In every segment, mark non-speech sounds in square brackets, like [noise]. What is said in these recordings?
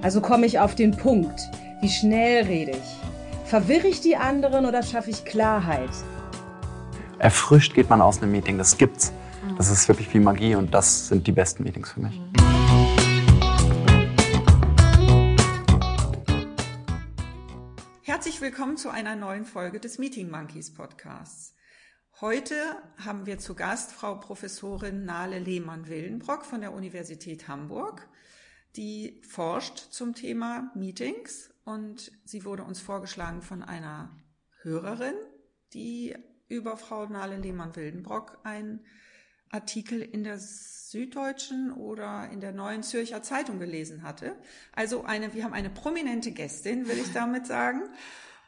Also komme ich auf den Punkt. Wie schnell rede ich? Verwirre ich die anderen oder schaffe ich Klarheit? Erfrischt geht man aus einem Meeting, das gibt's. Das ist wirklich wie Magie und das sind die besten Meetings für mich. Herzlich willkommen zu einer neuen Folge des Meeting Monkeys Podcasts. Heute haben wir zu Gast Frau Professorin Nale Lehmann-Willenbrock von der Universität Hamburg, die forscht zum Thema Meetings und sie wurde uns vorgeschlagen von einer Hörerin, die über Frau Nale Lehmann-Wildenbrock einen Artikel in der Süddeutschen oder in der Neuen Zürcher Zeitung gelesen hatte. Also eine, wir haben eine prominente Gästin, will ich damit sagen.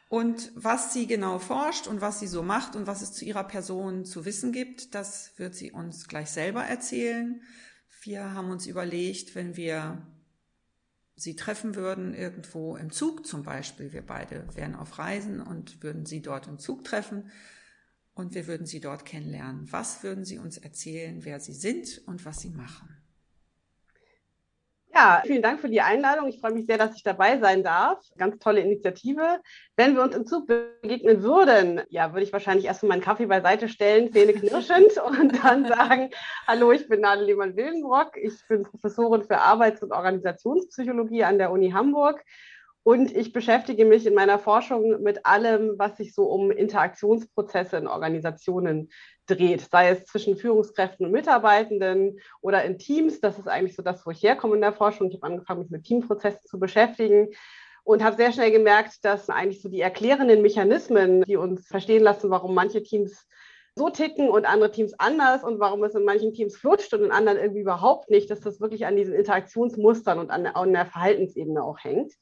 Und was sie genau forscht und was sie so macht und was es zu ihrer Person zu wissen gibt, das wird sie uns gleich selber erzählen. Wir haben uns überlegt, wenn wir sie treffen würden, irgendwo im Zug zum Beispiel, wir beide wären auf Reisen und würden sie dort im Zug treffen und wir würden sie dort kennenlernen. Was würden sie uns erzählen, wer sie sind und was sie machen? Ja, vielen Dank für die Einladung. Ich freue mich sehr, dass ich dabei sein darf. Ganz tolle Initiative. Wenn wir uns im Zug begegnen würden, ja, würde ich wahrscheinlich erstmal meinen Kaffee beiseite stellen, Zähne knirschend [laughs] und dann sagen, hallo, ich bin Nadel Lehmann-Wildenbrock. Ich bin Professorin für Arbeits- und Organisationspsychologie an der Uni Hamburg. Und ich beschäftige mich in meiner Forschung mit allem, was sich so um Interaktionsprozesse in Organisationen dreht, sei es zwischen Führungskräften und Mitarbeitenden oder in Teams. Das ist eigentlich so das, wo ich herkomme in der Forschung. Ich habe angefangen, mich mit Teamprozessen zu beschäftigen und habe sehr schnell gemerkt, dass eigentlich so die erklärenden Mechanismen, die uns verstehen lassen, warum manche Teams so ticken und andere Teams anders und warum es in manchen Teams flutscht und in anderen irgendwie überhaupt nicht, dass das wirklich an diesen Interaktionsmustern und an, an der Verhaltensebene auch hängt.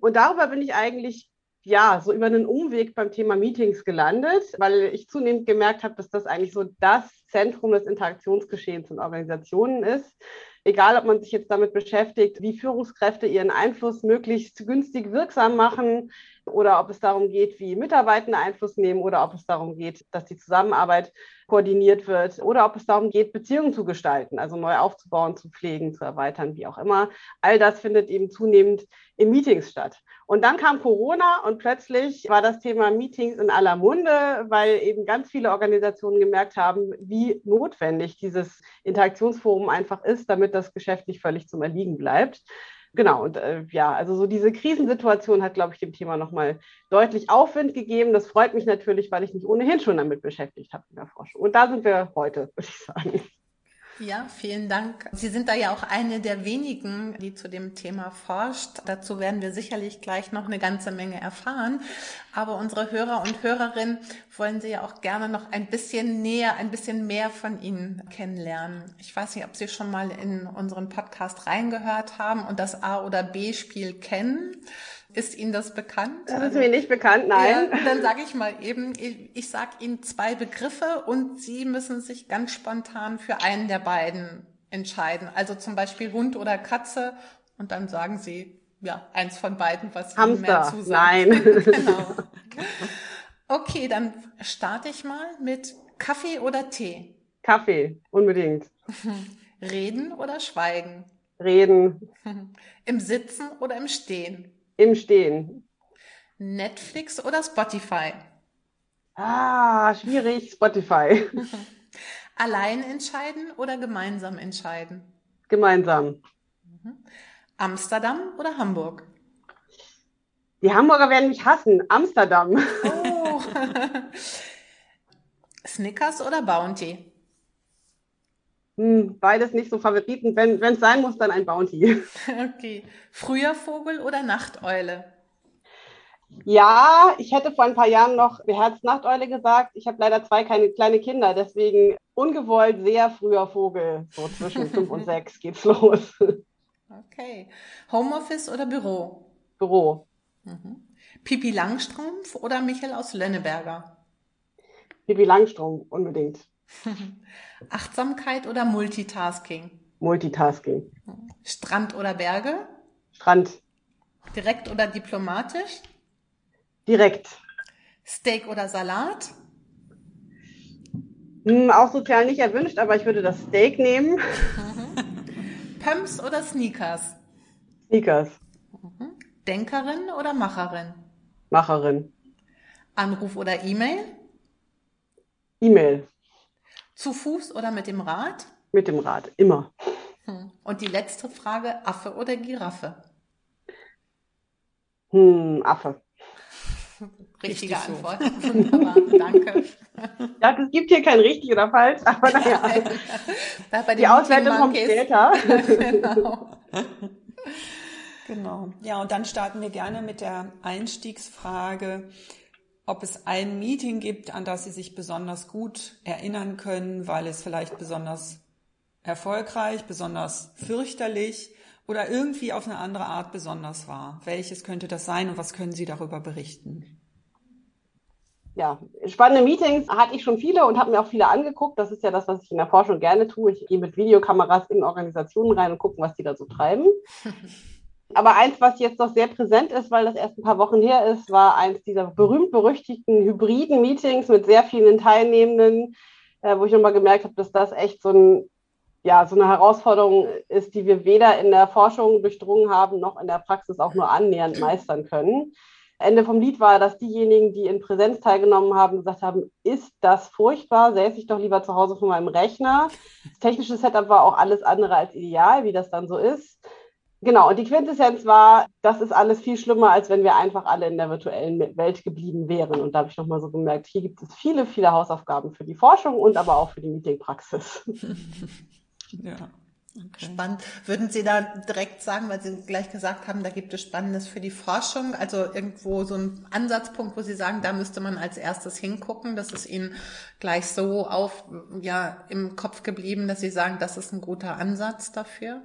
Und darüber bin ich eigentlich ja, so über einen Umweg beim Thema Meetings gelandet, weil ich zunehmend gemerkt habe, dass das eigentlich so das Zentrum des Interaktionsgeschehens in Organisationen ist. Egal, ob man sich jetzt damit beschäftigt, wie Führungskräfte ihren Einfluss möglichst günstig wirksam machen oder ob es darum geht, wie Mitarbeitende Einfluss nehmen oder ob es darum geht, dass die Zusammenarbeit koordiniert wird oder ob es darum geht, Beziehungen zu gestalten, also neu aufzubauen, zu pflegen, zu erweitern, wie auch immer. All das findet eben zunehmend in Meetings statt. Und dann kam Corona und plötzlich war das Thema Meetings in aller Munde, weil eben ganz viele Organisationen gemerkt haben, wie notwendig dieses Interaktionsforum einfach ist, damit das Geschäft nicht völlig zum Erliegen bleibt. Genau, und äh, ja, also so diese Krisensituation hat, glaube ich, dem Thema nochmal deutlich Aufwind gegeben. Das freut mich natürlich, weil ich mich ohnehin schon damit beschäftigt habe in der Forschung. Und da sind wir heute, würde ich sagen. Ja, vielen Dank. Sie sind da ja auch eine der wenigen, die zu dem Thema forscht. Dazu werden wir sicherlich gleich noch eine ganze Menge erfahren. Aber unsere Hörer und Hörerinnen wollen Sie ja auch gerne noch ein bisschen näher, ein bisschen mehr von Ihnen kennenlernen. Ich weiß nicht, ob Sie schon mal in unseren Podcast reingehört haben und das A- oder B-Spiel kennen. Ist Ihnen das bekannt? Das ist mir nicht bekannt, nein. Ja, dann sage ich mal eben, ich, ich sage Ihnen zwei Begriffe und Sie müssen sich ganz spontan für einen der beiden entscheiden. Also zum Beispiel Hund oder Katze und dann sagen Sie, ja, eins von beiden, was Ihnen mehr zusagt. Nein. [laughs] genau. Okay, dann starte ich mal mit Kaffee oder Tee? Kaffee, unbedingt. Reden oder schweigen? Reden. [laughs] Im Sitzen oder im Stehen? Im Stehen. Netflix oder Spotify? Ah, schwierig. Spotify. [laughs] Allein entscheiden oder gemeinsam entscheiden? Gemeinsam. Amsterdam oder Hamburg? Die Hamburger werden mich hassen. Amsterdam. Oh. [laughs] Snickers oder Bounty? Hm, beides nicht so Favoriten. Wenn es sein muss, dann ein Bounty. [laughs] [laughs] Okay. Früher Vogel oder Nachteule? Ja, ich hätte vor ein paar Jahren noch beherzt Nachteule gesagt. Ich habe leider zwei keine, kleine Kinder, deswegen ungewollt sehr früher Vogel. So zwischen fünf und [laughs] sechs geht's los. Okay. Homeoffice oder Büro? Büro. Mhm. Pipi Langstrumpf oder Michael aus Lönneberger? Pipi Langstrumpf, unbedingt. [laughs] Achtsamkeit oder Multitasking? Multitasking. Strand oder Berge? Strand. Direkt oder diplomatisch? Direkt. Steak oder Salat? Hm, auch sozial nicht erwünscht, aber ich würde das Steak nehmen. [laughs] Pumps oder Sneakers? Sneakers. Mhm. Denkerin oder Macherin? Macherin. Anruf oder E-Mail? E-Mail. Zu Fuß oder mit dem Rad? Mit dem Rad, immer. Hm. Und die letzte Frage, Affe oder Giraffe? Hm, Affe. [laughs] Richtige richtig Antwort. So. Wunderbar, danke. Ja, es gibt hier kein richtig oder falsch, aber [laughs] naja. die Auswertung kommt später. genau. [laughs] genau. Ja, und dann starten wir gerne mit der Einstiegsfrage, ob es ein Meeting gibt, an das Sie sich besonders gut erinnern können, weil es vielleicht besonders erfolgreich, besonders fürchterlich oder irgendwie auf eine andere Art besonders war. Welches könnte das sein und was können Sie darüber berichten? Ja, spannende Meetings hatte ich schon viele und habe mir auch viele angeguckt. Das ist ja das, was ich in der Forschung gerne tue. Ich gehe mit Videokameras in Organisationen rein und gucke, was die da so treiben. [laughs] Aber eins, was jetzt noch sehr präsent ist, weil das erst ein paar Wochen her ist, war eins dieser berühmt-berüchtigten hybriden Meetings mit sehr vielen Teilnehmenden, äh, wo ich nochmal gemerkt habe, dass das echt so ein ja, so eine Herausforderung ist, die wir weder in der Forschung durchdrungen haben, noch in der Praxis auch nur annähernd meistern können. Ende vom Lied war, dass diejenigen, die in Präsenz teilgenommen haben, gesagt haben, ist das furchtbar, säße ich doch lieber zu Hause vor meinem Rechner. Das technische Setup war auch alles andere als ideal, wie das dann so ist. Genau, und die Quintessenz war, das ist alles viel schlimmer, als wenn wir einfach alle in der virtuellen Welt geblieben wären. Und da habe ich nochmal so gemerkt, hier gibt es viele, viele Hausaufgaben für die Forschung und aber auch für die Meetingpraxis. [laughs] Ja. Okay. Spannend. Würden Sie da direkt sagen, weil Sie gleich gesagt haben, da gibt es Spannendes für die Forschung, also irgendwo so ein Ansatzpunkt, wo Sie sagen, da müsste man als erstes hingucken, das ist Ihnen gleich so auf, ja, im Kopf geblieben, dass Sie sagen, das ist ein guter Ansatz dafür?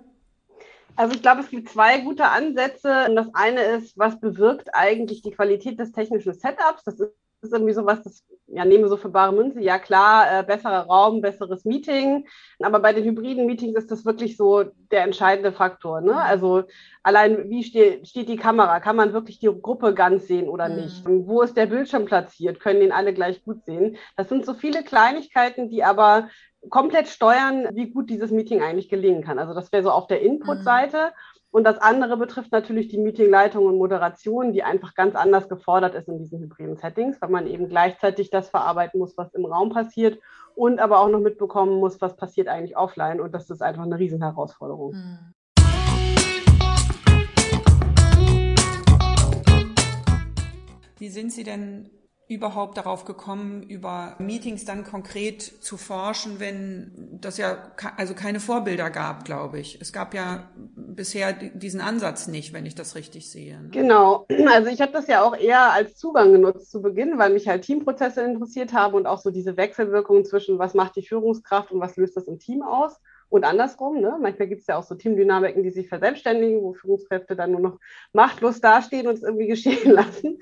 Also ich glaube, es gibt zwei gute Ansätze. Das eine ist, was bewirkt eigentlich die Qualität des technischen Setups? Das ist irgendwie sowas, das ja, nehmen wir so für bare Münze. Ja, klar, äh, besserer Raum, besseres Meeting. Aber bei den hybriden Meetings ist das wirklich so der entscheidende Faktor. Ne? Also allein, wie steht, steht die Kamera? Kann man wirklich die Gruppe ganz sehen oder mhm. nicht? Wo ist der Bildschirm platziert? Können den alle gleich gut sehen? Das sind so viele Kleinigkeiten, die aber komplett steuern, wie gut dieses Meeting eigentlich gelingen kann. Also das wäre so auf der Input-Seite. Mhm. Und das andere betrifft natürlich die Meetingleitung und Moderation, die einfach ganz anders gefordert ist in diesen hybriden Settings, weil man eben gleichzeitig das verarbeiten muss, was im Raum passiert und aber auch noch mitbekommen muss, was passiert eigentlich offline. Und das ist einfach eine Riesenherausforderung. Hm. Wie sind Sie denn überhaupt darauf gekommen, über Meetings dann konkret zu forschen, wenn das ja also keine Vorbilder gab, glaube ich. Es gab ja bisher diesen Ansatz nicht, wenn ich das richtig sehe. Ne? Genau. Also ich habe das ja auch eher als Zugang genutzt zu Beginn, weil mich halt Teamprozesse interessiert haben und auch so diese Wechselwirkung zwischen was macht die Führungskraft und was löst das im Team aus. Und andersrum, ne? manchmal gibt es ja auch so Teamdynamiken, die sich verselbstständigen, wo Führungskräfte dann nur noch machtlos dastehen und es irgendwie [laughs] geschehen lassen.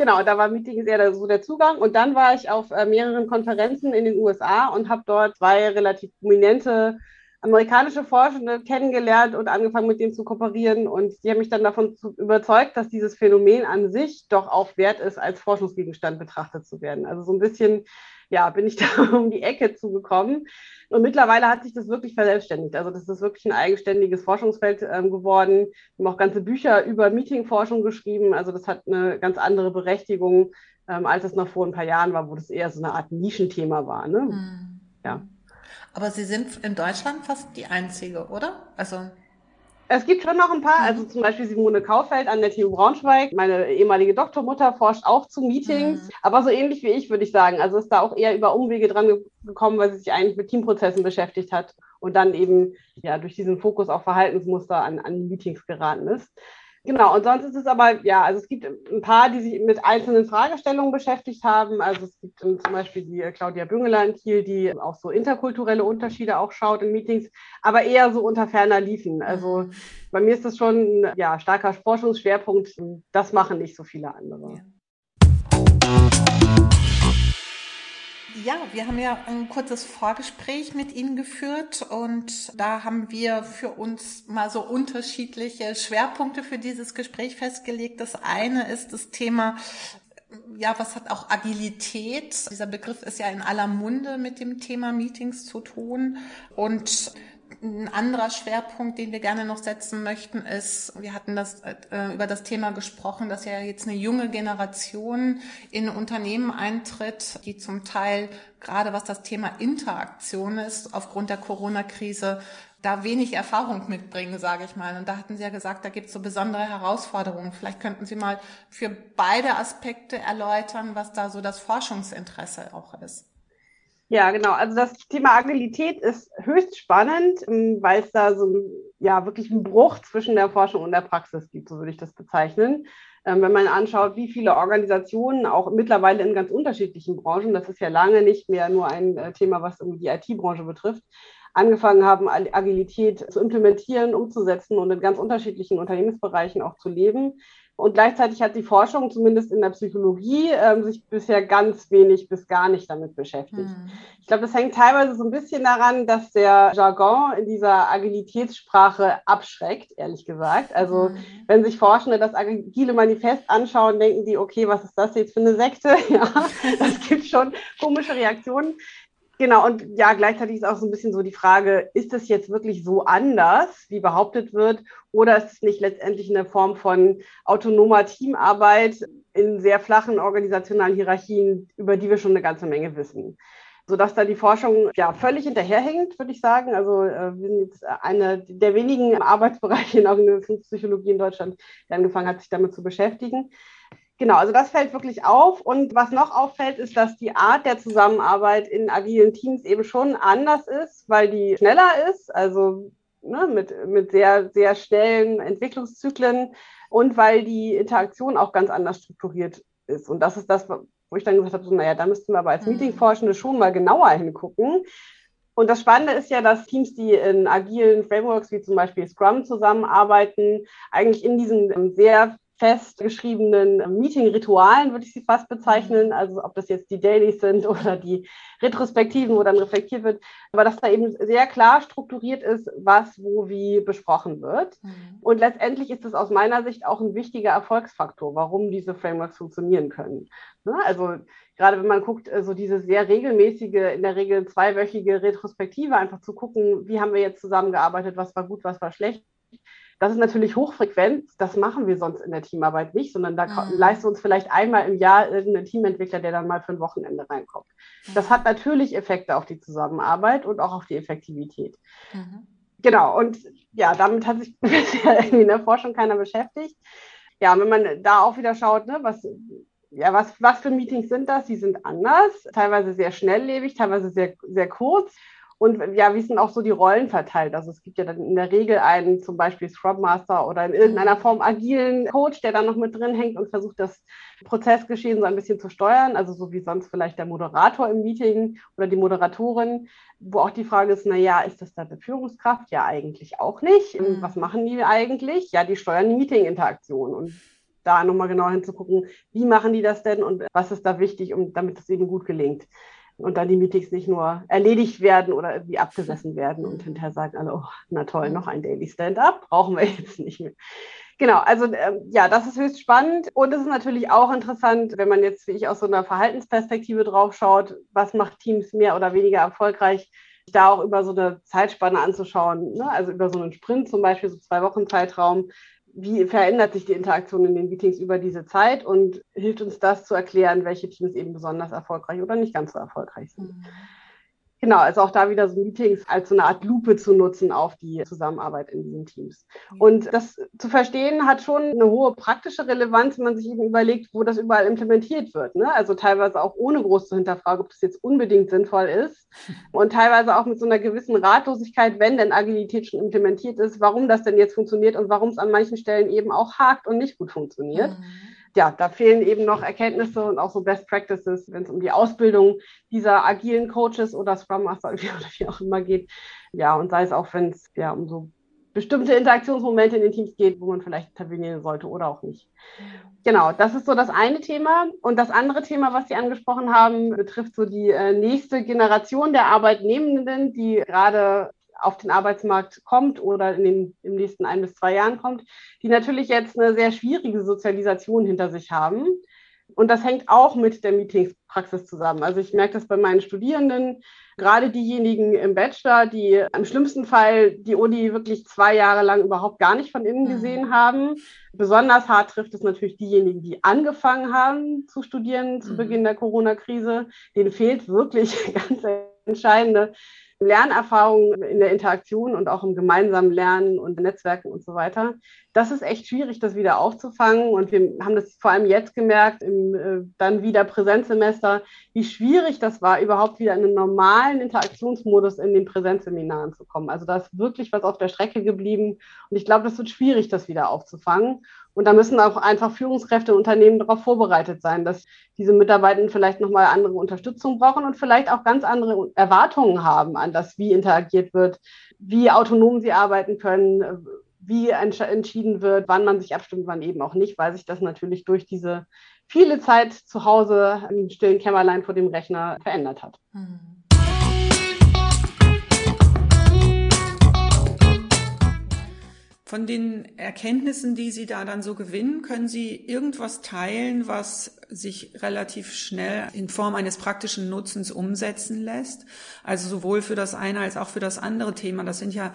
Genau, da war Meetings eher so der Zugang. Und dann war ich auf äh, mehreren Konferenzen in den USA und habe dort zwei relativ prominente amerikanische Forschende kennengelernt und angefangen mit denen zu kooperieren. Und die haben mich dann davon überzeugt, dass dieses Phänomen an sich doch auch wert ist, als Forschungsgegenstand betrachtet zu werden. Also so ein bisschen, ja, bin ich [laughs] da um die Ecke zugekommen. Und mittlerweile hat sich das wirklich verselbstständigt. Also das ist wirklich ein eigenständiges Forschungsfeld ähm, geworden. Wir haben auch ganze Bücher über Meetingforschung geschrieben. Also das hat eine ganz andere Berechtigung, ähm, als es noch vor ein paar Jahren war, wo das eher so eine Art Nischenthema war. Ne? Mhm. Ja. Aber Sie sind in Deutschland fast die Einzige, oder? Also es gibt schon noch ein paar, also zum Beispiel Simone Kaufeld an der TU Braunschweig. Meine ehemalige Doktormutter forscht auch zu Meetings, mhm. aber so ähnlich wie ich, würde ich sagen. Also ist da auch eher über Umwege dran gekommen, weil sie sich eigentlich mit Teamprozessen beschäftigt hat und dann eben ja durch diesen Fokus auf Verhaltensmuster an, an Meetings geraten ist. Genau, und sonst ist es aber, ja, also es gibt ein paar, die sich mit einzelnen Fragestellungen beschäftigt haben. Also es gibt zum Beispiel die Claudia Büngeler in Kiel, die auch so interkulturelle Unterschiede auch schaut in Meetings, aber eher so unter ferner Liefen. Also bei mir ist das schon ein ja, starker Forschungsschwerpunkt. Das machen nicht so viele andere. Ja. Ja, wir haben ja ein kurzes Vorgespräch mit Ihnen geführt und da haben wir für uns mal so unterschiedliche Schwerpunkte für dieses Gespräch festgelegt. Das eine ist das Thema ja, was hat auch Agilität? Dieser Begriff ist ja in aller Munde mit dem Thema Meetings zu tun. Und ein anderer Schwerpunkt, den wir gerne noch setzen möchten, ist, wir hatten das äh, über das Thema gesprochen, dass ja jetzt eine junge Generation in Unternehmen eintritt, die zum Teil gerade was das Thema Interaktion ist, aufgrund der Corona-Krise da wenig Erfahrung mitbringen, sage ich mal. Und da hatten Sie ja gesagt, da gibt es so besondere Herausforderungen. Vielleicht könnten Sie mal für beide Aspekte erläutern, was da so das Forschungsinteresse auch ist. Ja, genau. Also das Thema Agilität ist höchst spannend, ähm, weil es da so ja wirklich einen Bruch zwischen der Forschung und der Praxis gibt, so würde ich das bezeichnen. Ähm, wenn man anschaut, wie viele Organisationen auch mittlerweile in ganz unterschiedlichen Branchen, das ist ja lange nicht mehr nur ein äh, Thema, was die IT-Branche betrifft, angefangen haben, Agilität zu implementieren, umzusetzen und in ganz unterschiedlichen Unternehmensbereichen auch zu leben. Und gleichzeitig hat die Forschung, zumindest in der Psychologie, ähm, sich bisher ganz wenig bis gar nicht damit beschäftigt. Mhm. Ich glaube, das hängt teilweise so ein bisschen daran, dass der Jargon in dieser Agilitätssprache abschreckt, ehrlich gesagt. Also mhm. wenn sich Forschende das Agile Manifest anschauen, denken die, okay, was ist das jetzt für eine Sekte? [laughs] Ja, das gibt schon komische Reaktionen. Genau, und ja, gleichzeitig ist auch so ein bisschen so die Frage, ist es jetzt wirklich so anders, wie behauptet wird, oder ist es nicht letztendlich eine Form von autonomer Teamarbeit in sehr flachen organisationalen Hierarchien, über die wir schon eine ganze Menge wissen? sodass da die Forschung ja völlig hinterherhängt, würde ich sagen. Also äh, wir sind jetzt einer der wenigen Arbeitsbereiche in Organisationspsychologie in Deutschland, der angefangen hat, sich damit zu beschäftigen. Genau, also das fällt wirklich auf. Und was noch auffällt, ist, dass die Art der Zusammenarbeit in agilen Teams eben schon anders ist, weil die schneller ist, also ne, mit, mit sehr, sehr schnellen Entwicklungszyklen und weil die Interaktion auch ganz anders strukturiert ist. Und das ist das, wo ich dann gesagt habe, so, naja, da müssten wir aber als mhm. Meetingforschende schon mal genauer hingucken. Und das Spannende ist ja, dass Teams, die in agilen Frameworks wie zum Beispiel Scrum zusammenarbeiten, eigentlich in diesen sehr festgeschriebenen Meeting-Ritualen, würde ich sie fast bezeichnen. Mhm. Also ob das jetzt die Dailies sind [laughs] oder die Retrospektiven, wo dann reflektiert wird. Aber dass da eben sehr klar strukturiert ist, was wo wie besprochen wird. Mhm. Und letztendlich ist das aus meiner Sicht auch ein wichtiger Erfolgsfaktor, warum diese Frameworks funktionieren können. Ne? Also gerade wenn man guckt, so diese sehr regelmäßige, in der Regel zweiwöchige Retrospektive, einfach zu gucken, wie haben wir jetzt zusammengearbeitet, was war gut, was war schlecht das ist natürlich hochfrequent. Das machen wir sonst in der Teamarbeit nicht, sondern da mhm. leisten uns vielleicht einmal im Jahr irgendein Teamentwickler, der dann mal für ein Wochenende reinkommt. Mhm. Das hat natürlich Effekte auf die Zusammenarbeit und auch auf die Effektivität. Mhm. Genau, und ja, damit hat sich [laughs] bisher in der Forschung keiner beschäftigt. Ja, wenn man da auch wieder schaut, ne, was, ja, was, was für Meetings sind das? Die sind anders, teilweise sehr schnelllebig, teilweise sehr, sehr kurz. Und ja, wie sind auch so die Rollen verteilt? Also es gibt ja dann in der Regel einen zum Beispiel Scrum Master oder in irgendeiner mhm. Form agilen Coach, der dann noch mit drin hängt und versucht, das Prozessgeschehen so ein bisschen zu steuern. Also so wie sonst vielleicht der Moderator im Meeting oder die Moderatorin, wo auch die Frage ist, na ja, ist das da eine Führungskraft? Ja, eigentlich auch nicht. Mhm. Was machen die eigentlich? Ja, die steuern die Meeting-Interaktion und da nochmal genau hinzugucken, wie machen die das denn und was ist da wichtig, um, damit es eben gut gelingt und dann die Meetings nicht nur erledigt werden oder irgendwie abgesessen werden und hinterher sagen alle, oh, na toll, noch ein Daily Stand-up, brauchen wir jetzt nicht mehr. Genau, also äh, ja, das ist höchst spannend und es ist natürlich auch interessant, wenn man jetzt wie ich aus so einer Verhaltensperspektive drauf schaut, was macht Teams mehr oder weniger erfolgreich, da auch über so eine Zeitspanne anzuschauen, ne? also über so einen Sprint zum Beispiel, so zwei Wochen Zeitraum, wie verändert sich die Interaktion in den Meetings über diese Zeit und hilft uns das zu erklären, welche Teams eben besonders erfolgreich oder nicht ganz so erfolgreich sind. Mhm. Genau, also auch da wieder so Meetings als so eine Art Lupe zu nutzen auf die Zusammenarbeit in diesen Teams. Und das zu verstehen hat schon eine hohe praktische Relevanz, wenn man sich eben überlegt, wo das überall implementiert wird. Ne? Also teilweise auch ohne groß zu hinterfragen, ob das jetzt unbedingt sinnvoll ist. [laughs] Und teilweise auch mit so einer gewissen Ratlosigkeit, wenn denn Agilität schon implementiert ist, warum das denn jetzt funktioniert und warum es an manchen Stellen eben auch hakt und nicht gut funktioniert. Mhm ja, da fehlen eben noch Erkenntnisse und auch so Best Practices, wenn es um die Ausbildung dieser agilen Coaches oder Scrum Master [laughs] oder wie auch immer geht. Ja, und sei es auch, wenn es ja um so bestimmte Interaktionsmomente in den Teams geht, wo man vielleicht intervenieren sollte oder auch nicht. Genau, das ist so das eine Thema. Und das andere Thema, was Sie angesprochen haben, betrifft so die äh, nächste Generation der Arbeitnehmenden, die gerade auf den Arbeitsmarkt kommt oder in den im nächsten ein bis zwei Jahren kommt, die natürlich jetzt eine sehr schwierige Sozialisation hinter sich haben. Und das hängt auch mit der Meetingspraxis zusammen. Also ich merke das bei meinen Studierenden, gerade diejenigen im Bachelor, die im schlimmsten Fall die Uni wirklich zwei Jahre lang überhaupt gar nicht von innen mhm. gesehen haben. Besonders hart trifft es natürlich diejenigen, die angefangen haben zu studieren zu mhm. Beginn der Corona-Krise. Denen fehlt wirklich [laughs] ganz entscheidende Lernerfahrung in der Interaktion und auch im gemeinsamen Lernen und Netzwerken und so weiter. Das ist echt schwierig, das wieder aufzufangen. Und wir haben das vor allem jetzt gemerkt, im äh, dann wieder Präsenzsemester, wie schwierig das war, überhaupt wieder in einen normalen Interaktionsmodus in den Präsenzseminaren zu kommen. Also da ist wirklich was auf der Strecke geblieben. Und ich glaube, das wird schwierig, das wieder aufzufangen. Und da müssen auch einfach Führungskräfte und Unternehmen darauf vorbereitet sein, dass diese Mitarbeitenden vielleicht nochmal andere Unterstützung brauchen und vielleicht auch ganz andere Erwartungen haben an das, wie interagiert wird, wie autonom sie arbeiten können, wie entschieden wird, wann man sich abstimmt, wann eben auch nicht, weil sich das natürlich durch diese viele Zeit zu Hause im stillen Kämmerlein vor dem Rechner verändert hat. Mhm. Von den Erkenntnissen, die Sie da dann so gewinnen, können Sie irgendwas teilen, was sich relativ schnell in Form eines praktischen Nutzens umsetzen lässt? Also sowohl für das eine als auch für das andere Thema. Das sind ja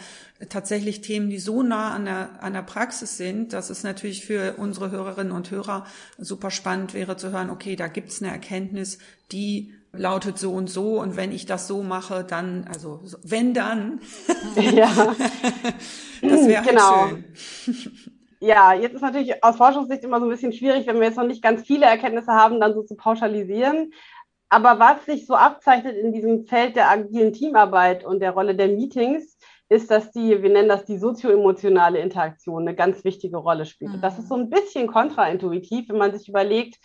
tatsächlich Themen, die so nah an der, an der Praxis sind, dass es natürlich für unsere Hörerinnen und Hörer super spannend wäre zu hören, okay, da gibt es eine Erkenntnis, die lautet so und so und wenn ich das so mache, dann, also wenn dann, [laughs] ja. [laughs] das wäre halt genau. schön. [laughs] Ja, jetzt ist natürlich aus Forschungssicht immer so ein bisschen schwierig, wenn wir jetzt noch nicht ganz viele Erkenntnisse haben, dann so zu pauschalisieren. Aber was sich so abzeichnet in diesem Feld der agilen Teamarbeit und der Rolle der Meetings, ist, dass die, wir nennen das die sozioemotionale Interaktion, eine ganz wichtige Rolle spielt. Mhm. Das ist so ein bisschen kontraintuitiv, wenn man sich überlegt,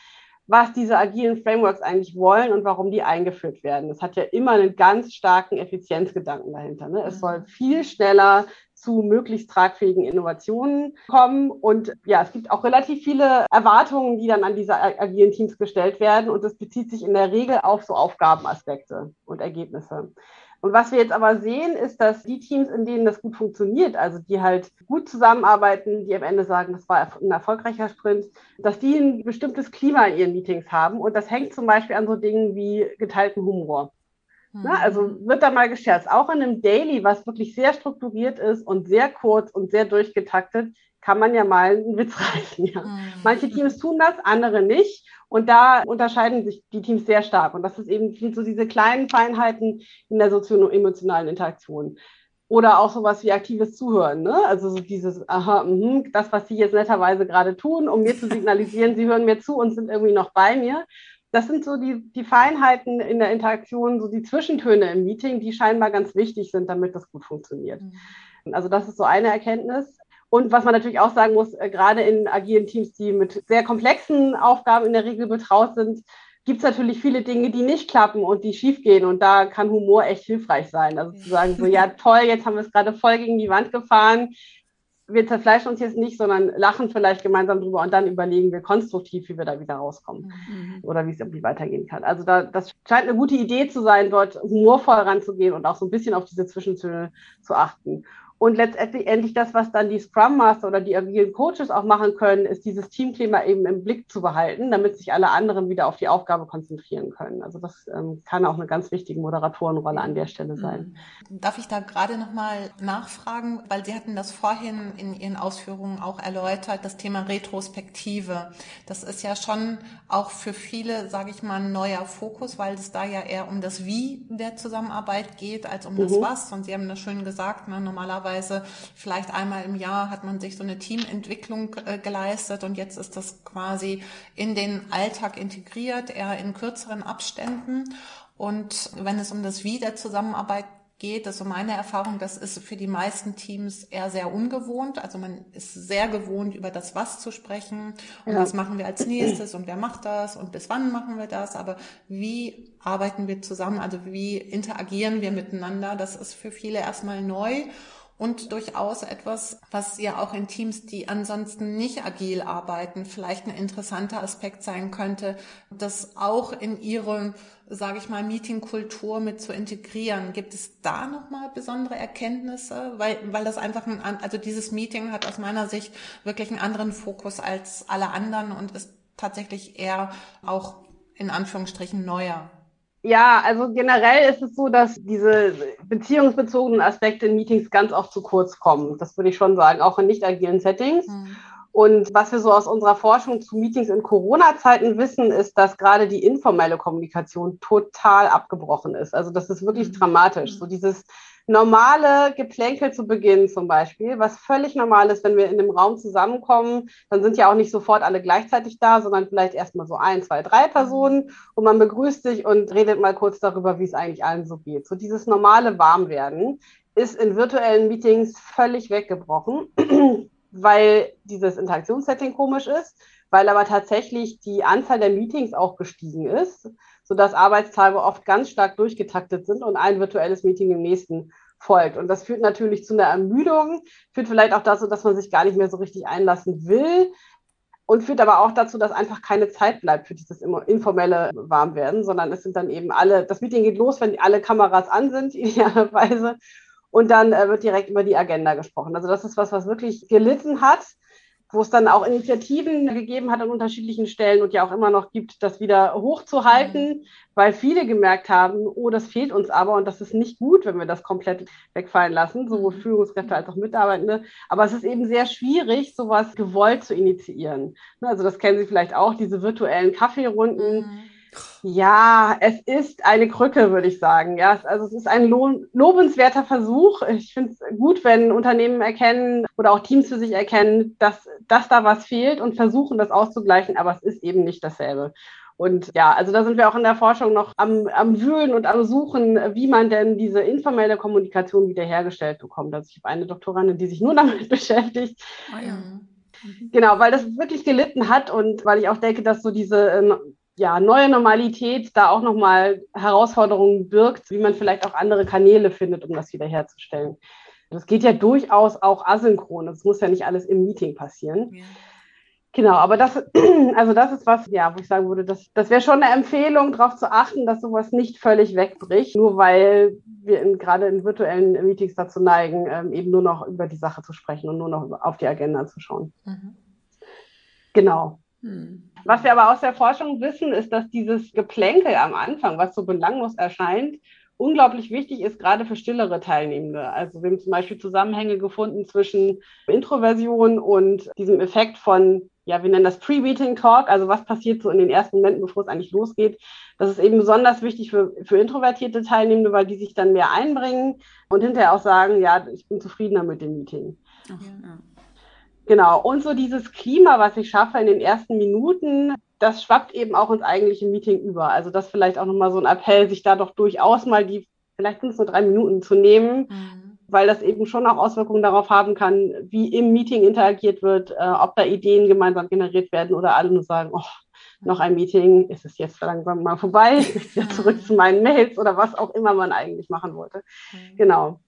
was diese agilen Frameworks eigentlich wollen und warum die eingeführt werden. Das hat ja immer einen ganz starken Effizienzgedanken dahinter. Ne? Es soll mhm. viel schneller zu möglichst tragfähigen Innovationen kommen. Und ja, es gibt auch relativ viele Erwartungen, die dann an diese agilen Teams gestellt werden. Und das bezieht sich in der Regel auf so Aufgabenaspekte und Ergebnisse. Und was wir jetzt aber sehen, ist, dass die Teams, in denen das gut funktioniert, also die halt gut zusammenarbeiten, die am Ende sagen, das war ein erfolgreicher Sprint, dass die ein bestimmtes Klima in ihren Meetings haben. Und das hängt zum Beispiel an so Dingen wie geteilten Humor. Mhm. Na, also wird da mal gescherzt. Auch in einem Daily, was wirklich sehr strukturiert ist und sehr kurz und sehr durchgetaktet, kann man ja mal einen Witz [laughs] reißen. Ja. Mhm. Manche Teams tun das, andere nicht. Und da unterscheiden sich die Teams sehr stark. Und das ist eben so diese kleinen Feinheiten in der sozio-emotionalen Interaktion. Oder auch sowas wie aktives Zuhören. Ne? Also so dieses, aha, mh, das, was Sie jetzt netterweise gerade tun, um mir zu [laughs] signalisieren, Sie hören mir zu und sind irgendwie noch bei mir. Das sind so die, die Feinheiten in der Interaktion, so die Zwischentöne im Meeting, die scheinbar ganz wichtig sind, damit das gut funktioniert. Mhm. Also das ist so eine Erkenntnis. Und was man natürlich auch sagen muss, äh, gerade in agilen Teams, die mit sehr komplexen Aufgaben in der Regel betraut sind, gibt es natürlich viele Dinge, die nicht klappen und die schiefgehen. Und da kann Humor echt hilfreich sein. Also zu sagen, so, [laughs] ja, toll, jetzt haben wir es gerade voll gegen die Wand gefahren. Wir zerfleischen uns jetzt nicht, sondern lachen vielleicht gemeinsam drüber und dann überlegen wir konstruktiv, wie wir da wieder rauskommen mhm. oder wie es irgendwie weitergehen kann. Also da, das scheint eine gute Idee zu sein, dort humorvoll ranzugehen und auch so ein bisschen auf diese Zwischentöne zu achten. Und letztendlich endlich das, was dann die Scrum Master oder die agilen Coaches auch machen können, ist dieses Teamklima eben im Blick zu behalten, damit sich alle anderen wieder auf die Aufgabe konzentrieren können. Also das ähm, kann auch eine ganz wichtige Moderatorenrolle an der Stelle sein. Mhm. Darf ich da gerade nochmal nachfragen, weil Sie hatten das vorhin in Ihren Ausführungen auch erläutert, das Thema Retrospektive. Das ist ja schon auch für viele, sage ich mal, ein neuer Fokus, weil es da ja eher um das Wie der Zusammenarbeit geht, als um mhm. das Was. Und Sie haben das schön gesagt, ne, normalerweise normalerweise vielleicht einmal im Jahr hat man sich so eine Teamentwicklung äh, geleistet und jetzt ist das quasi in den Alltag integriert, eher in kürzeren Abständen. Und wenn es um das Wie der Zusammenarbeit geht, das ist so meine Erfahrung, das ist für die meisten Teams eher sehr ungewohnt. Also man ist sehr gewohnt, über das Was zu sprechen und ja. was machen wir als nächstes und wer macht das und bis wann machen wir das. Aber wie arbeiten wir zusammen? Also wie interagieren wir miteinander? Das ist für viele erstmal neu und durchaus etwas, was ja auch in Teams, die ansonsten nicht agil arbeiten, vielleicht ein interessanter Aspekt sein könnte, das auch in ihre, sage ich mal, Meetingkultur mit zu integrieren. Gibt es da nochmal besondere Erkenntnisse? Weil, weil das einfach ein, also dieses Meeting hat aus meiner Sicht wirklich einen anderen Fokus als alle anderen und ist tatsächlich eher auch in Anführungsstrichen neuer. Ja, also generell ist es so, dass diese beziehungsbezogenen Aspekte in Meetings ganz oft zu kurz kommen. Das würde ich schon sagen, auch in nicht agilen Settings. Mhm. Und was wir so aus unserer Forschung zu Meetings in Corona-Zeiten wissen, ist, dass gerade die informelle Kommunikation total abgebrochen ist. Also das ist wirklich mhm. dramatisch. So dieses normale Geplänkel zu Beginn zum Beispiel, was völlig normal ist, wenn wir in einem Raum zusammenkommen, dann sind ja auch nicht sofort alle gleichzeitig da, sondern vielleicht erstmal so ein, zwei, drei Personen und man begrüßt sich und redet mal kurz darüber, wie es eigentlich allen so geht. So dieses normale Warmwerden ist in virtuellen Meetings völlig weggebrochen, [clears throat] weil dieses Interaktionssetting komisch ist, weil aber tatsächlich die Anzahl der Meetings auch gestiegen ist sodass Arbeitstage oft ganz stark durchgetaktet sind und ein virtuelles Meeting im nächsten folgt. Und das führt natürlich zu einer Ermüdung, führt vielleicht auch dazu, dass man sich gar nicht mehr so richtig einlassen will und führt aber auch dazu, dass einfach keine Zeit bleibt für dieses informelle Warmwerden, sondern es sind dann eben alle, das Meeting geht los, wenn alle Kameras an sind, [laughs] idealerweise. Und dann äh, wird direkt über die Agenda gesprochen. Also das ist was, was wirklich gelitten hat wo es dann auch Initiativen gegeben hat an unterschiedlichen Stellen und ja auch immer noch gibt, das wieder hochzuhalten, mhm. weil viele gemerkt haben, oh, das fehlt uns aber und das ist nicht gut, wenn wir das komplett wegfallen lassen, sowohl mhm. Führungskräfte als auch Mitarbeitende. Aber es ist eben sehr schwierig, sowas gewollt zu initiieren. Also das kennen Sie vielleicht auch, diese virtuellen Kaffeerunden. Mhm ja, es ist eine Krücke, würde ich sagen. Ja, also es ist ein lobenswerter Versuch. Ich finde es gut, wenn Unternehmen erkennen oder auch Teams für sich erkennen, dass, dass da was fehlt und versuchen, das auszugleichen, aber es ist eben nicht dasselbe. Und ja, also da sind wir auch in der Forschung noch am, am Wühlen und am Suchen, wie man denn diese informelle Kommunikation wiederhergestellt bekommt. Also ich habe eine Doktorandin, die sich nur damit [laughs] beschäftigt. Oh ja. Genau, weil das wirklich gelitten hat und weil ich auch denke, dass so diese ähm, ja, neue Normalität da auch nochmal Herausforderungen birgt, wie man vielleicht auch andere Kanäle findet, um das wiederherzustellen. Das geht ja durchaus auch asynchron. Das muss ja nicht alles im Meeting passieren. Ja. Genau, aber das, [clears throat] also das ist was, ja, wo ich sagen würde, das, das wäre schon eine Empfehlung, darauf zu achten, dass sowas nicht völlig wegbricht, nur weil wir in, gerade in virtuellen Meetings dazu neigen, ähm, eben nur noch über die Sache zu sprechen und nur noch auf die Agenda zu schauen. Mhm. Genau. Hm. Was wir aber aus der Forschung wissen, ist, dass dieses Geplänkel am Anfang, was so belanglos erscheint, unglaublich wichtig ist, gerade für stillere Teilnehmende. Also wir haben zum Beispiel Zusammenhänge gefunden zwischen Introversion und diesem Effekt von, ja, wir nennen das Pre-Meeting Talk, also was passiert so in den ersten Momenten, bevor es eigentlich losgeht. Das ist eben besonders wichtig für, für introvertierte Teilnehmende, weil die sich dann mehr einbringen und hinterher auch sagen, ja, ich bin zufriedener mit dem Meeting. Ach, ja. Genau. Und so dieses Klima, was ich schaffe in den ersten Minuten, das schwappt eben auch ins eigentliche Meeting über. Also das vielleicht auch nochmal so ein Appell, sich da doch durchaus mal die, vielleicht sind es nur drei Minuten zu nehmen, mhm. weil das eben schon auch Auswirkungen darauf haben kann, wie im Meeting interagiert wird, äh, ob da Ideen gemeinsam generiert werden oder alle nur sagen, oh, noch ein Meeting, ist es jetzt langsam mal vorbei, ich wieder zurück zu meinen Mails oder was auch immer man eigentlich machen wollte. Mhm. Genau.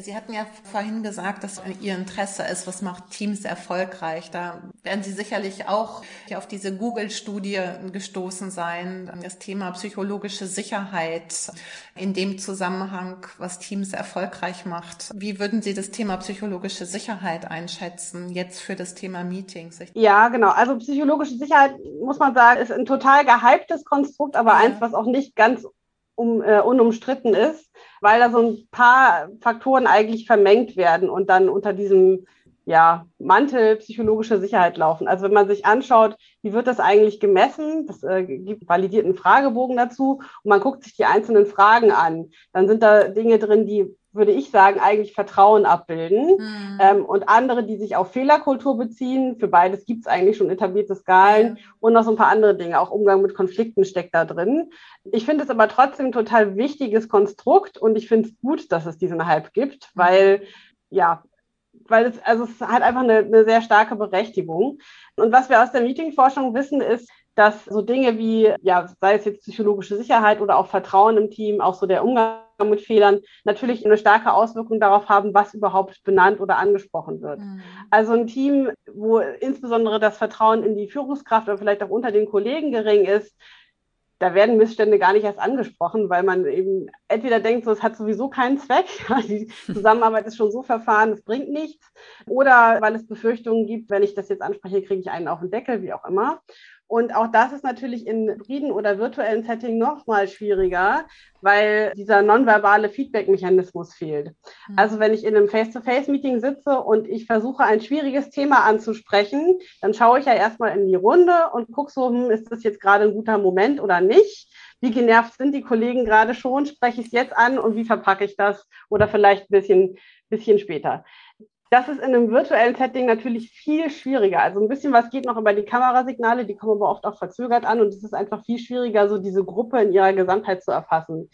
Sie hatten ja vorhin gesagt, dass Ihr Interesse ist, was macht Teams erfolgreich. Da werden Sie sicherlich auch auf diese Google-Studie gestoßen sein, das Thema psychologische Sicherheit in dem Zusammenhang, was Teams erfolgreich macht. Wie würden Sie das Thema psychologische Sicherheit einschätzen, jetzt für das Thema Meetings? Ja, genau. Also psychologische Sicherheit, muss man sagen, ist ein total gehyptes Konstrukt, aber ja. eins, was auch nicht ganz um, äh, unumstritten ist, weil da so ein paar Faktoren eigentlich vermengt werden und dann unter diesem ja, Mantel psychologische Sicherheit laufen. Also wenn man sich anschaut, wie wird das eigentlich gemessen, das äh, gibt validierten Fragebogen dazu. Und man guckt sich die einzelnen Fragen an, dann sind da Dinge drin, die würde ich sagen, eigentlich Vertrauen abbilden. Mhm. Ähm, und andere, die sich auf Fehlerkultur beziehen, für beides gibt es eigentlich schon etablierte Skalen mhm. und noch so ein paar andere Dinge. Auch Umgang mit Konflikten steckt da drin. Ich finde es aber trotzdem ein total wichtiges Konstrukt und ich finde es gut, dass es diesen Hype gibt, mhm. weil ja, weil es, also es hat einfach eine, eine sehr starke Berechtigung. Und was wir aus der Meetingforschung wissen, ist, dass so Dinge wie, ja, sei es jetzt psychologische Sicherheit oder auch Vertrauen im Team, auch so der Umgang mit Fehlern, natürlich eine starke Auswirkung darauf haben, was überhaupt benannt oder angesprochen wird. Mhm. Also ein Team, wo insbesondere das Vertrauen in die Führungskraft oder vielleicht auch unter den Kollegen gering ist, da werden Missstände gar nicht erst angesprochen, weil man eben entweder denkt, so, es hat sowieso keinen Zweck, [laughs] die [laughs] Zusammenarbeit ist schon so verfahren, es bringt nichts, oder weil es Befürchtungen gibt, wenn ich das jetzt anspreche, kriege ich einen auf den Deckel, wie auch immer. Und auch das ist natürlich in hybriden oder virtuellen Setting noch mal schwieriger, weil dieser nonverbale Feedback-Mechanismus fehlt. Mhm. Also wenn ich in einem Face-to-Face-Meeting sitze und ich versuche, ein schwieriges Thema anzusprechen, dann schaue ich ja erstmal in die Runde und gucke so, hm, ist das jetzt gerade ein guter Moment oder nicht? Wie genervt sind die Kollegen gerade schon? Spreche ich es jetzt an und wie verpacke ich das? Oder vielleicht ein bisschen, bisschen später. Das ist in einem virtuellen Setting natürlich viel schwieriger. Also ein bisschen was geht noch über die Kamerasignale, die kommen aber oft auch verzögert an und es ist einfach viel schwieriger, so diese Gruppe in ihrer Gesamtheit zu erfassen.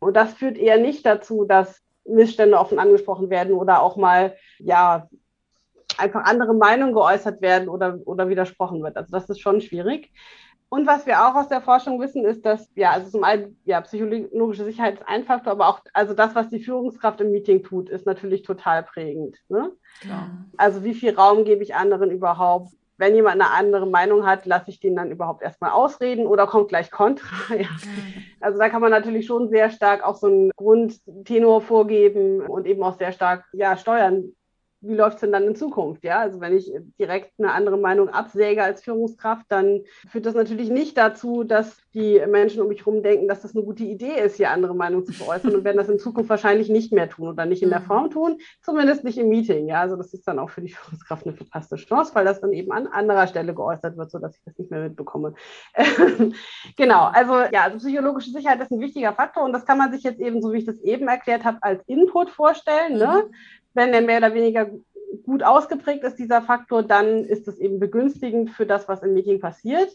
Und das führt eher nicht dazu, dass Missstände offen angesprochen werden oder auch mal, ja, einfach andere Meinungen geäußert werden oder, oder widersprochen wird. Also das ist schon schwierig. Und was wir auch aus der Forschung wissen, ist, dass, ja, also zum einen, ja, psychologische Sicherheit ist ein Faktor, aber auch, also das, was die Führungskraft im Meeting tut, ist natürlich total prägend. Ne? Klar. Also wie viel Raum gebe ich anderen überhaupt? Wenn jemand eine andere Meinung hat, lasse ich den dann überhaupt erstmal ausreden oder kommt gleich Kontra. [laughs] Ja. Also da kann man natürlich schon sehr stark auch so einen Grundtenor vorgeben und eben auch sehr stark ja, steuern, wie läuft es denn dann in Zukunft? Ja, also wenn ich direkt eine andere Meinung absäge als Führungskraft, dann führt das natürlich nicht dazu, dass die Menschen um mich herum denken, dass das eine gute Idee ist, hier andere Meinungen zu [laughs] veräußern und werden das in Zukunft wahrscheinlich nicht mehr tun oder nicht in der mhm. Form tun, zumindest nicht im Meeting. Ja, also das ist dann auch für die Führungskraft eine verpasste Chance, weil das dann eben an anderer Stelle geäußert wird, sodass ich das nicht mehr mitbekomme. [laughs] genau, also ja, also psychologische Sicherheit ist ein wichtiger Faktor und das kann man sich jetzt eben, so wie ich das eben erklärt habe, als Input vorstellen. Ne? Wenn der mehr oder weniger gut ausgeprägt ist, dieser Faktor, dann ist es eben begünstigend für das, was im Meeting passiert.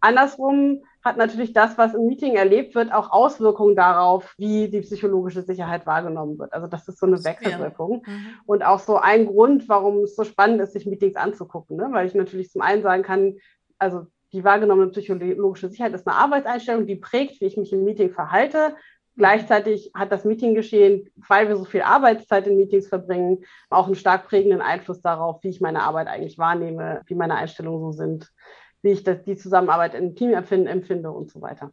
Andersrum hat natürlich das, was im Meeting erlebt wird, auch Auswirkungen darauf, wie die psychologische Sicherheit wahrgenommen wird. Also das ist so eine Wechselwirkung. Ja. Mhm. Und auch so ein Grund, warum es so spannend ist, sich Meetings anzugucken. Ne? Weil ich natürlich zum einen sagen kann, also die wahrgenommene psychologische Sicherheit ist eine Arbeitseinstellung, die prägt, wie ich mich im Meeting verhalte. Gleichzeitig hat das Meetinggeschehen, weil wir so viel Arbeitszeit in Meetings verbringen, auch einen stark prägenden Einfluss darauf, wie ich meine Arbeit eigentlich wahrnehme, wie meine Einstellungen so sind, wie ich das, die Zusammenarbeit im Team empfinde, empfinde und so weiter.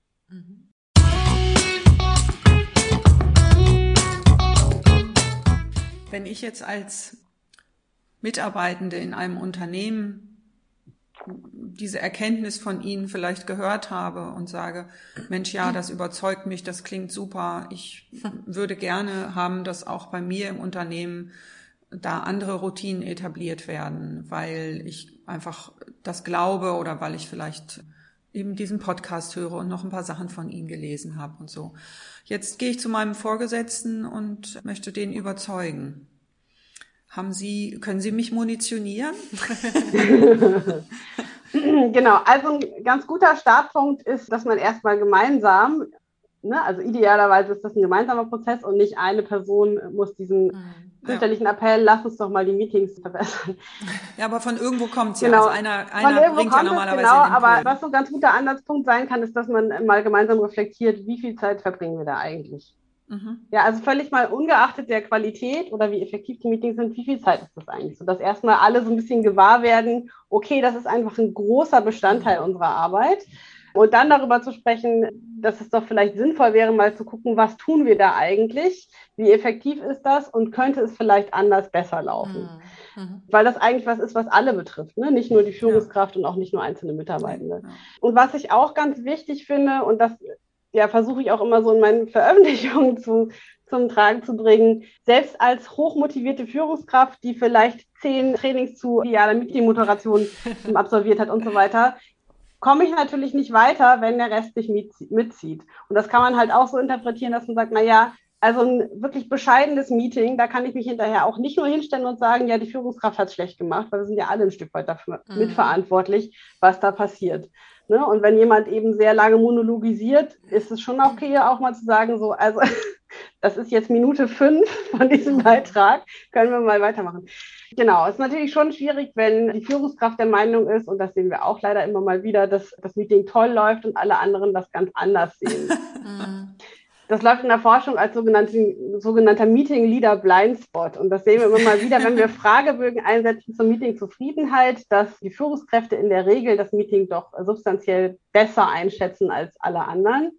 Wenn ich jetzt als Mitarbeitende in einem Unternehmen diese Erkenntnis von Ihnen vielleicht gehört habe und sage, Mensch, ja, das überzeugt mich, das klingt super. Ich würde gerne haben, dass auch bei mir im Unternehmen da andere Routinen etabliert werden, weil ich einfach das glaube oder weil ich vielleicht eben diesen Podcast höre und noch ein paar Sachen von Ihnen gelesen habe und so. Jetzt gehe ich zu meinem Vorgesetzten und möchte den überzeugen. Haben Sie, können Sie mich munitionieren? [laughs] genau, also ein ganz guter Startpunkt ist, dass man erstmal gemeinsam, ne, also idealerweise ist das ein gemeinsamer Prozess und nicht eine Person muss diesen mhm. Appell, lass uns doch mal die Meetings verbessern. Ja, aber von irgendwo kommt es genau. ja. Also einer, einer bringt ja normalerweise Genau, aber was so ein ganz guter Ansatzpunkt sein kann, ist, dass man mal gemeinsam reflektiert, wie viel Zeit verbringen wir da eigentlich. Mhm. Ja, also völlig mal ungeachtet der Qualität oder wie effektiv die Meetings sind, wie viel Zeit ist das eigentlich? So dass erstmal alle so ein bisschen gewahr werden, okay, das ist einfach ein großer Bestandteil unserer Arbeit. Und dann darüber zu sprechen, dass es doch vielleicht sinnvoll wäre, mal zu gucken, was tun wir da eigentlich? Wie effektiv ist das? Und könnte es vielleicht anders besser laufen? Mhm. mhm. Weil das eigentlich was ist, was alle betrifft, ne? nicht nur die Führungskraft ja. und auch nicht nur einzelne Mitarbeitende. Ja. Und was ich auch ganz wichtig finde, und das ja, versuche ich auch immer so in meinen [laughs] Veröffentlichungen zu, zum Tragen zu bringen. Selbst als hochmotivierte Führungskraft, die vielleicht zehn Trainings zu idealer Meeting-Moderation [laughs] absolviert hat und so weiter, komme ich natürlich nicht weiter, wenn der Rest nicht mitzieht. Und das kann man halt auch so interpretieren, dass man sagt, na ja, also ein wirklich bescheidenes Meeting, da kann ich mich hinterher auch nicht nur hinstellen und sagen, ja, die Führungskraft hat es schlecht gemacht, weil wir sind ja alle ein Stück weit dafür mhm. mitverantwortlich, was da passiert. Ne? Und wenn jemand eben sehr lange monologisiert, ist es schon okay, auch mal zu sagen, so, also [laughs] das ist jetzt Minute fünf von diesem Beitrag, können wir mal weitermachen. Genau, es ist natürlich schon schwierig, wenn die Führungskraft der Meinung ist, und das sehen wir auch leider immer mal wieder, dass das Meeting toll läuft und alle anderen das ganz anders sehen. [laughs] Das läuft in der Forschung als sogenannter Meeting Leader Blindspot. Und das sehen wir immer mal wieder, wenn wir [laughs] Fragebögen einsetzen zur Meeting-Zufriedenheit, dass die Führungskräfte in der Regel das Meeting doch substanziell besser einschätzen als alle anderen.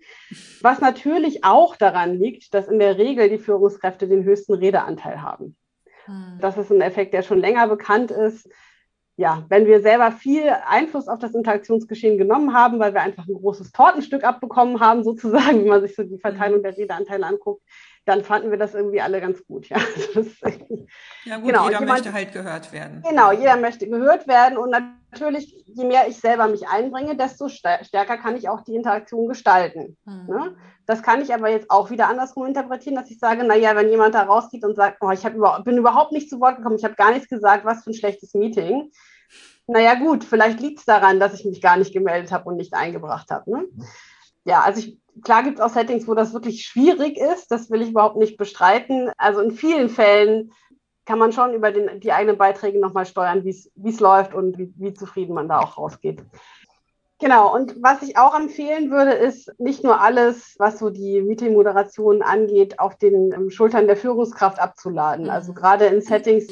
Was natürlich auch daran liegt, dass in der Regel die Führungskräfte den höchsten Redeanteil haben. Hm. Das ist ein Effekt, der schon länger bekannt ist ja, wenn wir selber viel Einfluss auf das Interaktionsgeschehen genommen haben, weil wir einfach ein großes Tortenstück abbekommen haben, sozusagen, [laughs] wenn man sich so die Verteilung der Redeanteile anguckt, dann fanden wir das irgendwie alle ganz gut. Ja, [laughs] also ja gut, genau, jeder jemand, möchte halt gehört werden. Genau, jeder möchte gehört werden und natürlich, je mehr ich selber mich einbringe, desto stärker kann ich auch die Interaktion gestalten. Mhm. Ne? Das kann ich aber jetzt auch wieder andersrum interpretieren, dass ich sage, naja, wenn jemand da rausgeht und sagt, oh, ich über, bin überhaupt nicht zu Wort gekommen, ich habe gar nichts gesagt, was für ein schlechtes Meeting. Naja gut, vielleicht liegt es daran, dass ich mich gar nicht gemeldet habe und nicht eingebracht habe. Ne? Ja, also ich, klar gibt es auch Settings, wo das wirklich schwierig ist, das will ich überhaupt nicht bestreiten. Also in vielen Fällen kann man schon über den, die eigenen Beiträge nochmal steuern, wie es läuft und wie, wie zufrieden man da auch rausgeht. Genau, und was ich auch empfehlen würde, ist nicht nur alles, was so die Meeting-Moderation angeht, auf den ähm, Schultern der Führungskraft abzuladen. Also gerade in Settings,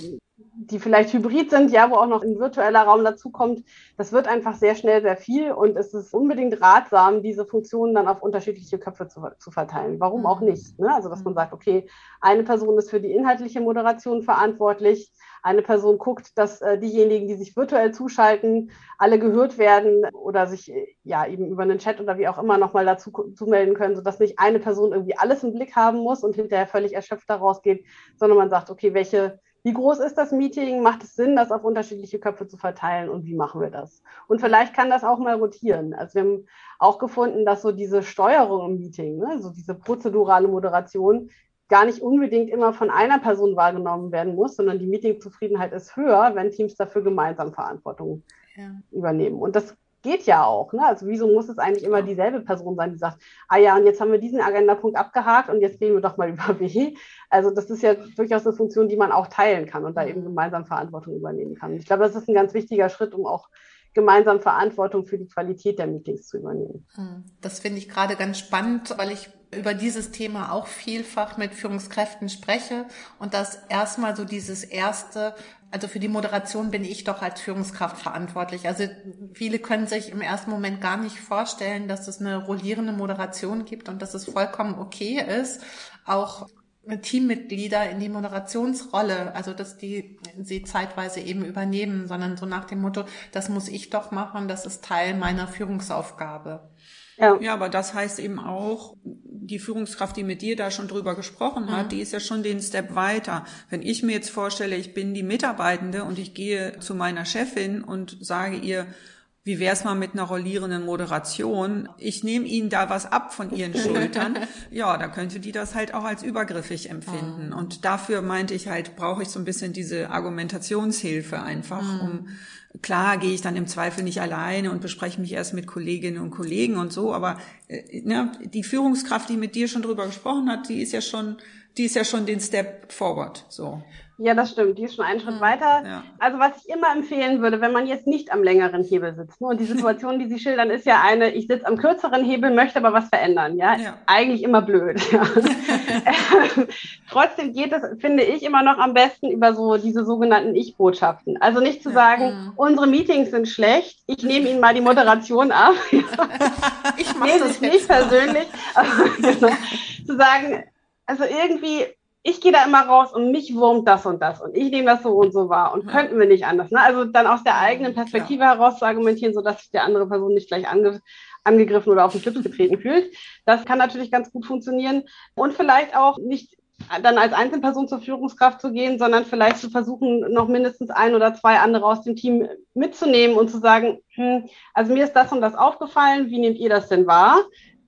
die vielleicht hybrid sind, ja, wo auch noch ein virtueller Raum dazukommt, das wird einfach sehr schnell sehr viel und es ist unbedingt ratsam, diese Funktionen dann auf unterschiedliche Köpfe zu, zu verteilen. Warum auch nicht? Ne? Also, dass man sagt, okay, eine Person ist für die inhaltliche Moderation verantwortlich, eine Person guckt, dass äh, diejenigen, die sich virtuell zuschalten, alle gehört werden oder sich ja eben über einen Chat oder wie auch immer nochmal dazu zumelden können, sodass nicht eine Person irgendwie alles im Blick haben muss und hinterher völlig erschöpft daraus geht, sondern man sagt, okay, welche wie groß ist das Meeting? Macht es Sinn, das auf unterschiedliche Köpfe zu verteilen und wie machen wir das? Und vielleicht kann das auch mal rotieren. Also wir haben auch gefunden, dass so diese Steuerung im Meeting, ne, so diese prozedurale Moderation, gar nicht unbedingt immer von einer Person wahrgenommen werden muss, sondern die Meetingzufriedenheit ist höher, wenn Teams dafür gemeinsam Verantwortung ja. übernehmen. Und das geht ja auch. Ne? Also wieso muss es eigentlich immer dieselbe Person sein, die sagt, ah ja, und jetzt haben wir diesen Agendapunkt abgehakt und jetzt reden wir doch mal [laughs] über W. Also das ist ja durchaus eine Funktion, die man auch teilen kann und da eben gemeinsam Verantwortung übernehmen kann. Ich glaube, das ist ein ganz wichtiger Schritt, um auch gemeinsam Verantwortung für die Qualität der Meetings zu übernehmen. Hm, das finde ich gerade ganz spannend, weil ich über dieses Thema auch vielfach mit Führungskräften spreche und das erstmal so dieses erste, also für die Moderation bin ich doch als Führungskraft verantwortlich. Also viele können sich im ersten Moment gar nicht vorstellen, dass es eine rollierende Moderation gibt und dass es vollkommen okay ist, auch Teammitglieder in die Moderationsrolle, also dass die sie zeitweise eben übernehmen, sondern so nach dem Motto, das muss ich doch machen, das ist Teil meiner Führungsaufgabe. Ja. ja, aber das heißt eben auch, die Führungskraft, die mit dir da schon drüber gesprochen hat, mhm. die ist ja schon den Step weiter. Wenn ich mir jetzt vorstelle, ich bin die Mitarbeitende und ich gehe zu meiner Chefin und sage ihr, wie wär's mal mit einer rollierenden Moderation? Ich nehme Ihnen da was ab von Ihren [laughs] Schultern. ja, da könnte die das halt auch als übergriffig empfinden. Mhm. Und dafür meinte ich halt, brauche ich so ein bisschen diese Argumentationshilfe einfach, mhm. um klar gehe ich dann im Zweifel nicht alleine und bespreche mich erst mit Kolleginnen und Kollegen und so, aber äh, ne, die Führungskraft, die mit dir schon drüber gesprochen hat, die ist ja schon die ist ja schon den Step forward, so. Ja, das stimmt. Die ist schon einen Schritt weiter. Ja. Also was ich immer empfehlen würde, wenn man jetzt nicht am längeren Hebel sitzt, ne, und die Situation, die Sie schildern, ist ja eine, ich sitze am kürzeren Hebel, möchte aber was verändern. Ja, Ja. eigentlich immer blöd. Ja. [laughs] Trotzdem geht es, finde ich, immer noch am besten über so diese sogenannten Ich-Botschaften. Also nicht zu sagen, unsere Meetings sind schlecht, ich nehme Ihnen mal die Moderation ab. [laughs] Ich mache das nicht persönlich, aber genau, [laughs] zu sagen, also irgendwie, ich gehe da immer raus und mich wurmt das und das und ich nehme das so und so wahr und Ja. könnten wir nicht anders. Ne? Also dann aus der eigenen Perspektive heraus zu argumentieren, sodass sich der andere Person nicht gleich ange angegriffen oder auf den Schlips getreten fühlt. Das kann natürlich ganz gut funktionieren und vielleicht auch nicht dann als Einzelperson zur Führungskraft zu gehen, sondern vielleicht zu versuchen, noch mindestens ein oder zwei andere aus dem Team mitzunehmen und zu sagen, hm, also mir ist das und das aufgefallen, wie nehmt ihr das denn wahr?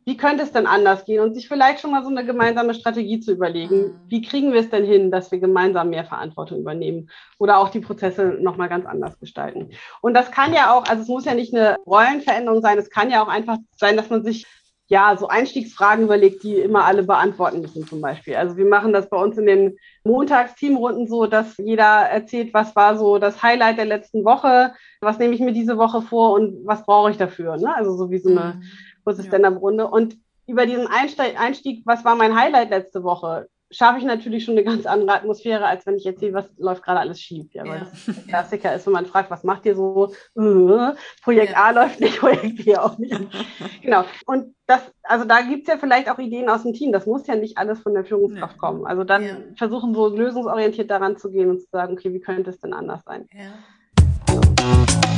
Wie könnte es denn anders gehen? Und sich vielleicht schon mal so eine gemeinsame Strategie zu überlegen. Mhm. Wie kriegen wir es denn hin, dass wir gemeinsam mehr Verantwortung übernehmen oder auch die Prozesse nochmal ganz anders gestalten? Und das kann ja auch, also es muss ja nicht eine Rollenveränderung sein, es kann ja auch einfach sein, dass man sich ja, so Einstiegsfragen überlegt, die immer alle beantworten müssen zum Beispiel. Also wir machen das bei uns in den Montagsteamrunden so, dass jeder erzählt, was war so das Highlight der letzten Woche, was nehme ich mir diese Woche vor und was brauche ich dafür. Ne? Also so wie so eine kurze Stand-up-Runde. Und über diesen Einstieg, was war mein Highlight letzte Woche, schaffe ich natürlich schon eine ganz andere Atmosphäre, als wenn ich erzähle, was läuft gerade alles schief. Ja, weil Ja. das der Klassiker ist, wenn man fragt, was macht ihr so? Äh, Projekt Ja. A läuft nicht, Projekt B auch nicht. [laughs] genau. Und das, also da gibt's ja vielleicht auch Ideen aus dem Team. Das muss ja nicht alles von der Führungskraft Ja. kommen. Also dann Ja. versuchen so lösungsorientiert daran zu gehen und zu sagen, okay, wie könnte es denn anders sein? Ja.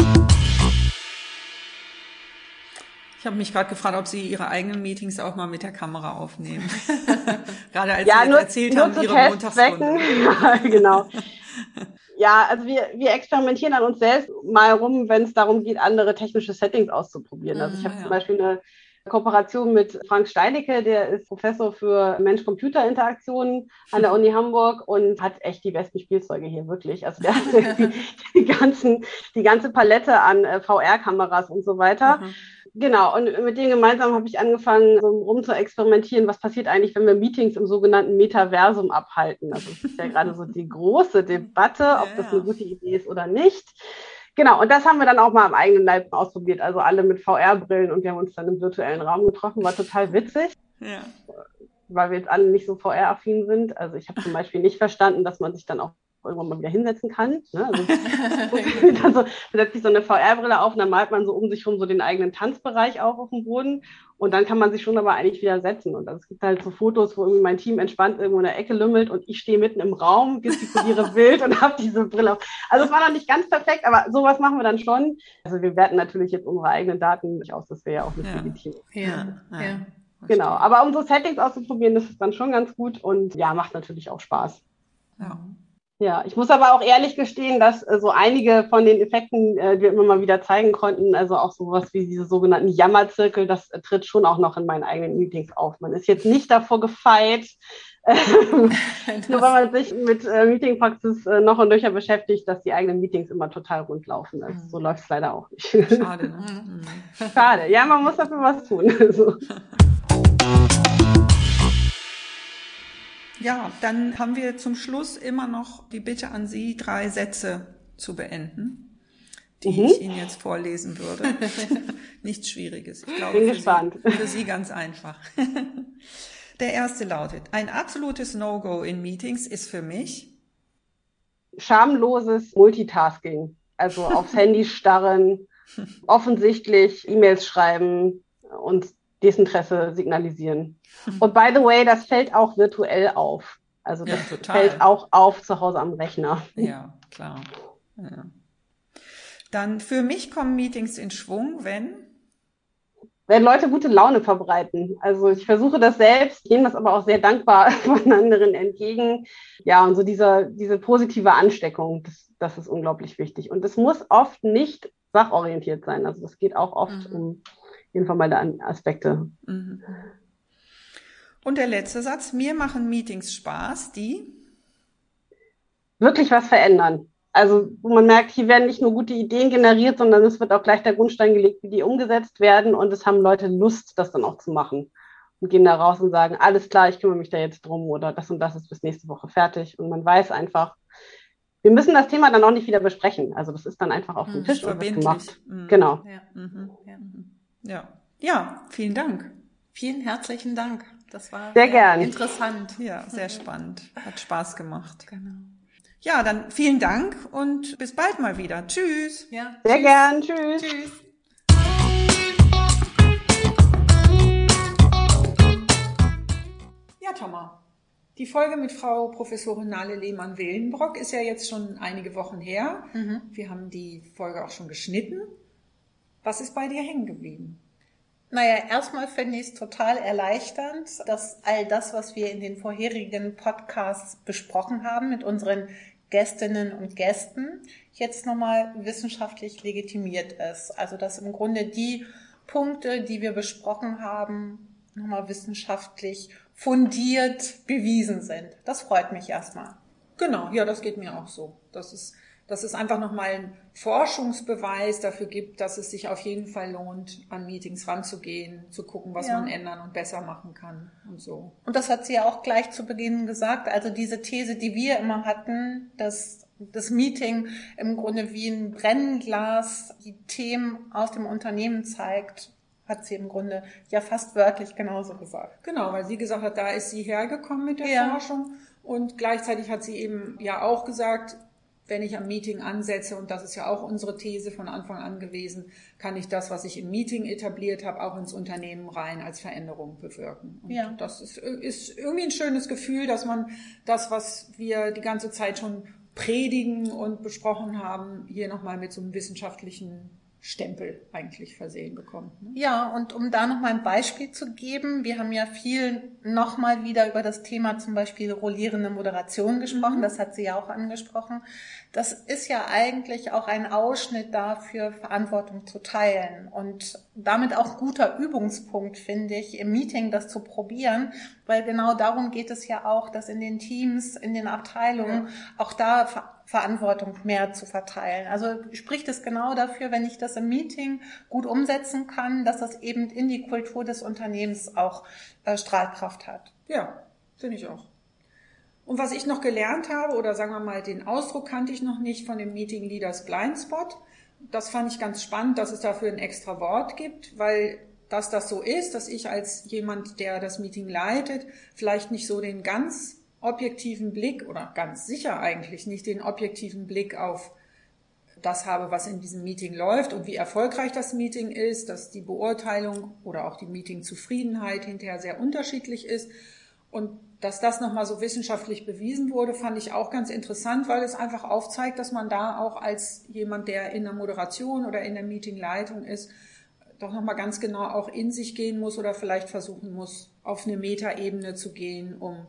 Ich habe mich gerade gefragt, ob Sie Ihre eigenen Meetings auch mal mit der Kamera aufnehmen. [laughs] gerade als ja, Sie nur, erzählt nur haben, Ihre. Montagsstunde. ja, [laughs] genau. [laughs] Ja, also wir, wir experimentieren an uns selbst mal rum, wenn es darum geht, andere technische Settings auszuprobieren. Also ich habe Mhm, ja. zum Beispiel eine Kooperation mit Frank Steinecke, der ist Professor für Mensch-Computer-Interaktionen an der Uni Hamburg und hat echt die besten Spielzeuge hier, wirklich. Also der hat [laughs] die, die, ganzen, die ganze Palette an äh, VR-Kameras und so weiter. Mhm. Genau, und mit denen gemeinsam habe ich angefangen, so rum zu experimentieren, was passiert eigentlich, wenn wir Meetings im sogenannten Metaversum abhalten. Also es ist ja gerade so die große Debatte, ob das eine gute Idee ist oder nicht. Genau, und das haben wir dann auch mal am eigenen Leib ausprobiert, also alle mit VR-Brillen und wir haben uns dann im virtuellen Raum getroffen, war total witzig, Ja. weil wir jetzt alle nicht so VR-affin sind. Also ich habe zum Beispiel nicht verstanden, dass man sich dann auch irgendwann mal wieder hinsetzen kann. Ne? Also, [laughs] [laughs] also man setzt sich so eine VR-Brille auf und dann malt man so um sich rum so den eigenen Tanzbereich auch auf dem Boden und dann kann man sich schon aber eigentlich wieder setzen. Und es gibt halt so Fotos, wo irgendwie mein Team entspannt irgendwo in der Ecke lümmelt und ich stehe mitten im Raum, gestikuliere [laughs] wild und habe diese Brille auf. Also es war noch nicht ganz perfekt, aber sowas machen wir dann schon. Also wir werten natürlich jetzt unsere eigenen Daten nicht aus, das wäre ja auch nicht Ja. legitim. Ja. Ja. Ja. Genau, aber um so Settings auszuprobieren, das ist dann schon ganz gut und ja, macht natürlich auch Spaß. Ja. Ja, ich muss aber auch ehrlich gestehen, dass äh, so einige von den Effekten, äh, die wir immer mal wieder zeigen konnten, also auch sowas wie diese sogenannten Jammerzirkel, das äh, tritt schon auch noch in meinen eigenen Meetings auf. Man ist jetzt nicht davor gefeit, [laughs] ähm, [laughs] nur weil man sich mit Meetingpraxis noch und nöcher beschäftigt, dass die eigenen Meetings immer total rund laufen. Also, so läuft es leider auch nicht. Schade, ne? [laughs] Mhm. Schade. Ja, man muss dafür was tun. so. Ja, dann haben wir zum Schluss immer noch die Bitte an Sie, drei Sätze zu beenden, die Mhm. ich Ihnen jetzt vorlesen würde. [laughs] Nichts Schwieriges. Ich glaube, Bin für gespannt. Sie, für Sie ganz einfach. [laughs] Der erste lautet, ein absolutes No-Go in Meetings ist für mich, schamloses Multitasking. Also aufs [laughs] Handy starren, offensichtlich E-Mails schreiben und Desinteresse signalisieren. Und by the way, das fällt auch virtuell auf. Also Ja, das total. fällt auch auf zu Hause am Rechner. ja, klar. Ja. Dann für mich kommen Meetings in Schwung, wenn, Wenn Leute gute Laune verbreiten. Also ich versuche das selbst, nehme das aber auch sehr dankbar [laughs] von anderen entgegen. Ja, und so dieser, diese positive Ansteckung, das, das ist unglaublich wichtig. Und es muss oft nicht sachorientiert sein. Also es geht auch oft Mhm. um informelle Aspekte. Mhm. Und der letzte Satz, mir machen Meetings Spaß, die, wirklich was verändern. Also wo man merkt, hier werden nicht nur gute Ideen generiert, sondern es wird auch gleich der Grundstein gelegt, wie die umgesetzt werden und es haben Leute Lust, das dann auch zu machen. und gehen da raus und sagen, alles klar, ich kümmere mich da jetzt drum oder das und das ist bis nächste Woche fertig. Und man weiß einfach, wir müssen das Thema dann auch nicht wieder besprechen. Also das ist dann einfach auf dem Mhm, Tisch und wird gemacht. Mhm. Genau. Ja. Mhm. Ja. Ja. ja, vielen Dank. Vielen herzlichen Dank. Das war Sehr gern. interessant. Ja, sehr spannend. Hat Spaß gemacht. Genau. Ja, dann vielen Dank und bis bald mal wieder. Tschüss. Ja. Sehr Tschüss. gern. Tschüss. Tschüss. Ja, Thomas. Die Folge mit Frau Professorin Nale Lehmann-Willenbrock ist ja jetzt schon einige Wochen her. Mhm. Wir haben die Folge auch schon geschnitten. Was ist bei dir hängen geblieben? Naja, erstmal finde ich es total erleichternd, dass all das, was wir in den vorherigen Podcasts besprochen haben mit unseren Gästinnen und Gästen, jetzt nochmal wissenschaftlich legitimiert ist. Also dass im Grunde die Punkte, die wir besprochen haben, nochmal wissenschaftlich fundiert bewiesen sind. Das freut mich erstmal. Genau, ja, das geht mir auch so. Das ist, dass es einfach nochmal einen Forschungsbeweis dafür gibt, dass es sich auf jeden Fall lohnt, an Meetings ranzugehen, zu gucken, was Ja. man ändern und besser machen kann und so. Und das hat sie ja auch gleich zu Beginn gesagt. Also diese These, die wir immer hatten, dass das Meeting im Grunde wie ein Brennglas die Themen aus dem Unternehmen zeigt, hat sie im Grunde ja fast wörtlich genauso gesagt. Genau, weil sie gesagt hat, da ist sie hergekommen mit der Ja. Forschung und gleichzeitig hat sie eben ja auch gesagt, wenn ich am Meeting ansetze, und das ist ja auch unsere These von Anfang an gewesen, kann ich das, was ich im Meeting etabliert habe, auch ins Unternehmen rein als Veränderung bewirken. Und Ja. das ist, ist irgendwie ein schönes Gefühl, dass man das, was wir die ganze Zeit schon predigen und besprochen haben, hier nochmal mit so einem wissenschaftlichen Stempel eigentlich versehen bekommt. Ne? Ja, und um da nochmal ein Beispiel zu geben, wir haben ja viel nochmal wieder über das Thema zum Beispiel rollierende Moderation gesprochen, das hat sie ja auch angesprochen. Das ist ja eigentlich auch ein Ausschnitt dafür, Verantwortung zu teilen und damit auch guter Übungspunkt, finde ich, im Meeting das zu probieren, weil genau darum geht es ja auch, dass in den Teams, in den Abteilungen auch da Verantwortung mehr zu verteilen. Also spricht es genau dafür, wenn ich das im Meeting gut umsetzen kann, dass das eben in die Kultur des Unternehmens auch äh, Strahlkraft hat. Ja, finde ich auch. Und was ich noch gelernt habe, oder sagen wir mal, den Ausdruck kannte ich noch nicht von dem Meeting Leaders Blindspot. Das fand ich ganz spannend, dass es dafür ein extra Wort gibt, weil dass das so ist, dass ich als jemand, der das Meeting leitet, vielleicht nicht so den ganz objektiven Blick oder ganz sicher eigentlich nicht den objektiven Blick auf das habe, was in diesem Meeting läuft und wie erfolgreich das Meeting ist, dass die Beurteilung oder auch die Meetingzufriedenheit hinterher sehr unterschiedlich ist. Und dass das nochmal so wissenschaftlich bewiesen wurde, fand ich auch ganz interessant, weil es einfach aufzeigt, dass man da auch als jemand, der in der Moderation oder in der Meetingleitung ist, doch nochmal ganz genau auch in sich gehen muss oder vielleicht versuchen muss, auf eine Metaebene zu gehen, um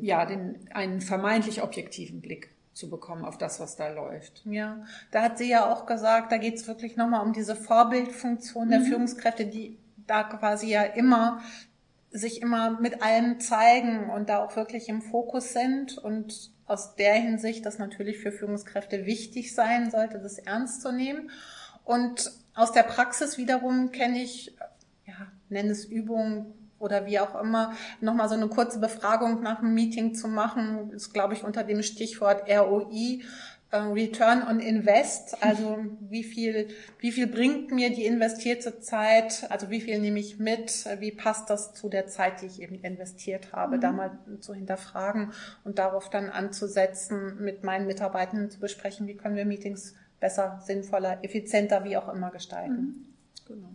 ja, den, einen vermeintlich objektiven Blick zu bekommen auf das, was da läuft. Ja, da hat sie ja auch gesagt, da geht es wirklich nochmal um diese Vorbildfunktion der Führungskräfte, die da quasi ja immer sich immer mit allem zeigen und da auch wirklich im Fokus sind und aus der Hinsicht das natürlich für Führungskräfte wichtig sein sollte, das ernst zu nehmen. Und aus der Praxis wiederum kenne ich, ja, nenne es Übungen oder wie auch immer, nochmal so eine kurze Befragung nach dem Meeting zu machen, ist, glaube ich, unter dem Stichwort ROI, äh, Return on Invest, [laughs] also wie viel, wie viel bringt mir die investierte Zeit, also wie viel nehme ich mit, wie passt das zu der Zeit, die ich eben investiert habe, da mal zu hinterfragen und darauf dann anzusetzen, mit meinen Mitarbeitenden zu besprechen, wie können wir Meetings besser, sinnvoller, effizienter, wie auch immer gestalten. Genau.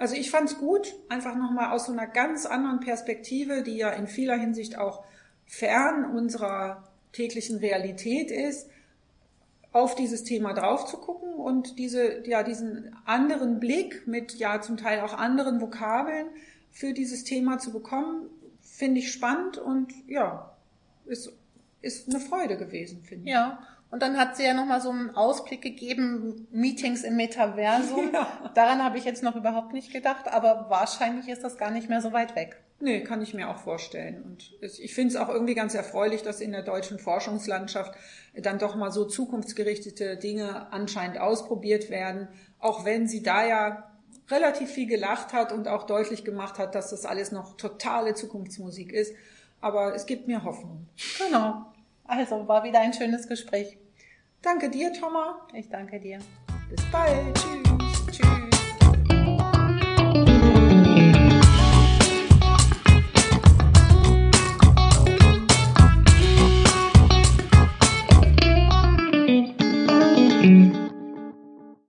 Also ich fand es gut, einfach nochmal aus so einer ganz anderen Perspektive, die ja in vieler Hinsicht auch fern unserer täglichen Realität ist, auf dieses Thema drauf zu gucken und diese, ja, diesen anderen Blick mit ja zum Teil auch anderen Vokabeln für dieses Thema zu bekommen, finde ich spannend und ja, ist, ist eine Freude gewesen, finde ich. Ja, und dann hat sie ja nochmal so einen Ausblick gegeben, Meetings im Metaversum. [laughs] Ja. Daran habe ich jetzt noch überhaupt nicht gedacht, aber wahrscheinlich ist das gar nicht mehr so weit weg. Nee, kann ich mir auch vorstellen. Und ich finde es auch irgendwie ganz erfreulich, dass in der deutschen Forschungslandschaft dann doch mal so zukunftsgerichtete Dinge anscheinend ausprobiert werden, auch wenn sie da ja relativ viel gelacht hat und auch deutlich gemacht hat, dass das alles noch totale Zukunftsmusik ist. Aber es gibt mir Hoffnung. Genau. Also war wieder ein schönes Gespräch. Danke dir, Thomas. Ich danke dir. Bis bald. Tschüss.